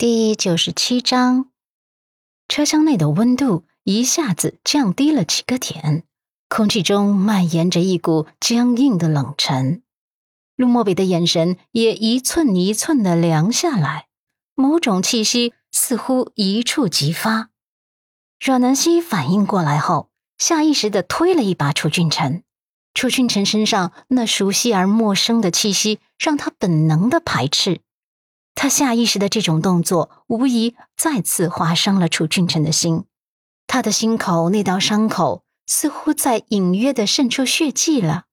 第九十七章，车厢内的温度一下子降低了几个点，空气中蔓延着一股僵硬的冷沉。陆漠北的眼神也一寸一寸的凉下来，某种气息似乎一触即发。阮南希反应过来后，下意识的推了一把楚俊辰。楚俊辰身上那熟悉而陌生的气息，让他本能的排斥。他下意识的这种动作，无疑再次划伤了楚俊辰的心。他的心口那道伤口似乎在隐约的渗出血迹了。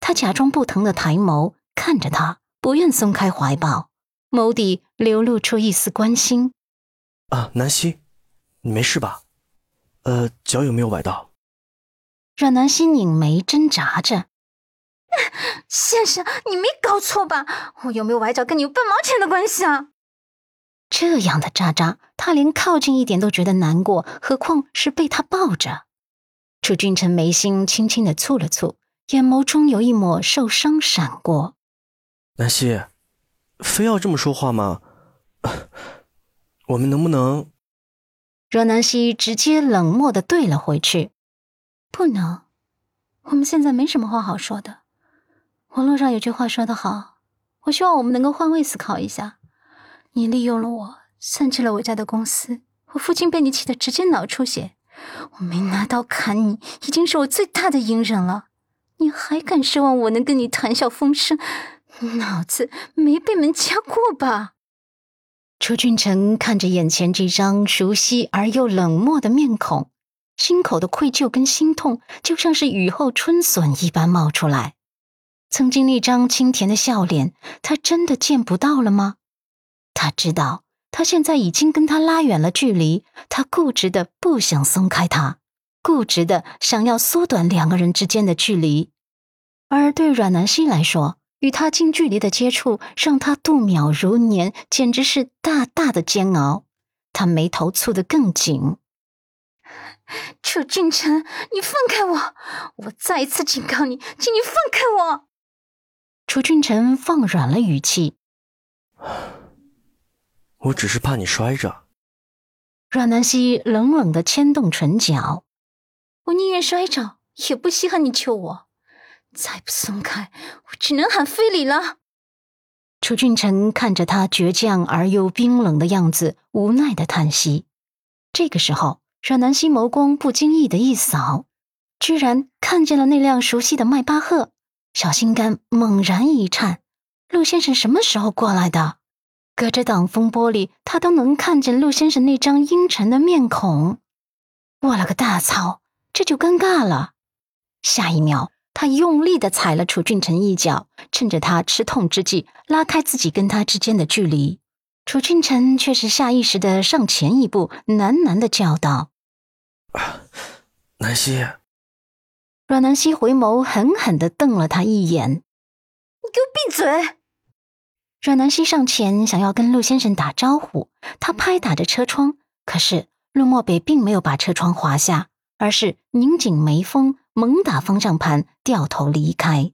他假装不疼的抬眸看着他，不愿松开怀抱，眸底流露出一丝关心。啊，南希，你没事吧？呃，脚有没有崴到？阮南希拧眉挣扎着。先生，你没搞错吧？我有没有崴脚跟你有半毛钱的关系啊？这样的渣渣，他连靠近一点都觉得难过，何况是被他抱着。楚君臣眉心轻轻的蹙了蹙，眼眸中有一抹受伤闪过。南希，非要这么说话吗？我们能不能？若南希直接冷漠的怼了回去：“不能，我们现在没什么话好说的。”网络上有句话说得好，我希望我们能够换位思考一下。你利用了我，算计了我家的公司，我父亲被你气得直接脑出血，我没拿刀砍你，已经是我最大的隐忍了。你还敢奢望我能跟你谈笑风生？脑子没被门夹过吧？楚俊成看着眼前这张熟悉而又冷漠的面孔，心口的愧疚跟心痛就像是雨后春笋一般冒出来。曾经那张清甜的笑脸，他真的见不到了吗？他知道，他现在已经跟他拉远了距离。他固执的不想松开他，固执的想要缩短两个人之间的距离。而对阮南希来说，与他近距离的接触，让他度秒如年，简直是大大的煎熬。他眉头蹙得更紧。楚俊辰，你放开我！我再一次警告你，请你放开我！楚俊辰放软了语气：“ 我只是怕你摔着。”阮南希冷冷的牵动唇角：“我宁愿摔着，也不稀罕你救我。再不松开，我只能喊非礼了。”楚俊辰看着他倔强而又冰冷的样子，无奈的叹息。这个时候，阮南希眸光不经意的一扫，居然看见了那辆熟悉的迈巴赫。小心肝猛然一颤，陆先生什么时候过来的？隔着挡风玻璃，他都能看见陆先生那张阴沉的面孔。我了个大操，这就尴尬了。下一秒，他用力的踩了楚俊辰一脚，趁着他吃痛之际，拉开自己跟他之间的距离。楚俊辰却是下意识的上前一步，喃喃的叫道：“南希。”阮南希回眸，狠狠的瞪了他一眼：“你给我闭嘴！”阮南希上前想要跟陆先生打招呼，他拍打着车窗，可是陆漠北并没有把车窗滑下，而是拧紧眉峰，猛打方向盘，掉头离开。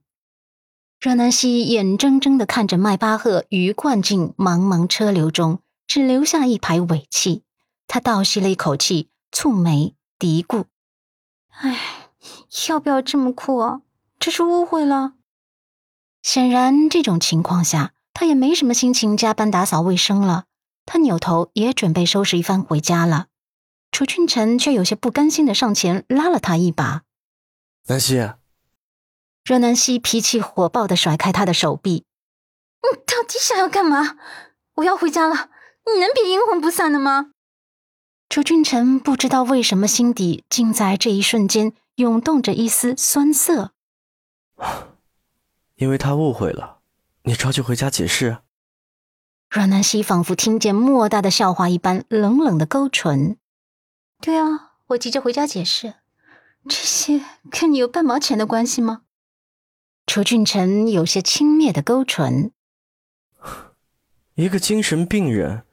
阮南希眼睁睁的看着迈巴赫鱼贯进茫茫车流中，只留下一排尾气。他倒吸了一口气，蹙眉嘀咕：“唉。”要不要这么酷啊？这是误会了。显然，这种情况下，他也没什么心情加班打扫卫生了。他扭头也准备收拾一番回家了。楚俊辰却有些不甘心的上前拉了他一把：“南希。”若南希脾气火爆的甩开他的手臂：“你到底想要干嘛？我要回家了，你能别阴魂不散的吗？”楚俊辰不知道为什么心底竟在这一瞬间。涌动着一丝酸涩，因为他误会了，你着急回家解释。阮南希仿佛听见莫大的笑话一般，冷冷的勾唇。对啊，我急着回家解释，这些 跟你有半毛钱的关系吗？楚俊辰有些轻蔑的勾唇。一个精神病人，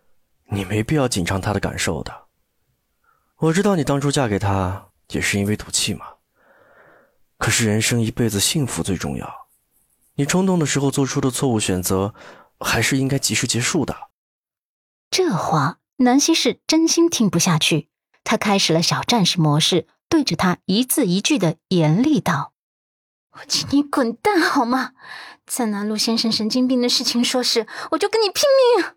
你没必要紧张他的感受的。我知道你当初嫁给他也是因为赌气嘛。可是人生一辈子幸福最重要，你冲动的时候做出的错误选择，还是应该及时结束的。这话，南希是真心听不下去。他开始了小战士模式，对着他一字一句的严厉道：“我请你滚蛋好吗？再拿陆先生神经病的事情说事，我就跟你拼命！”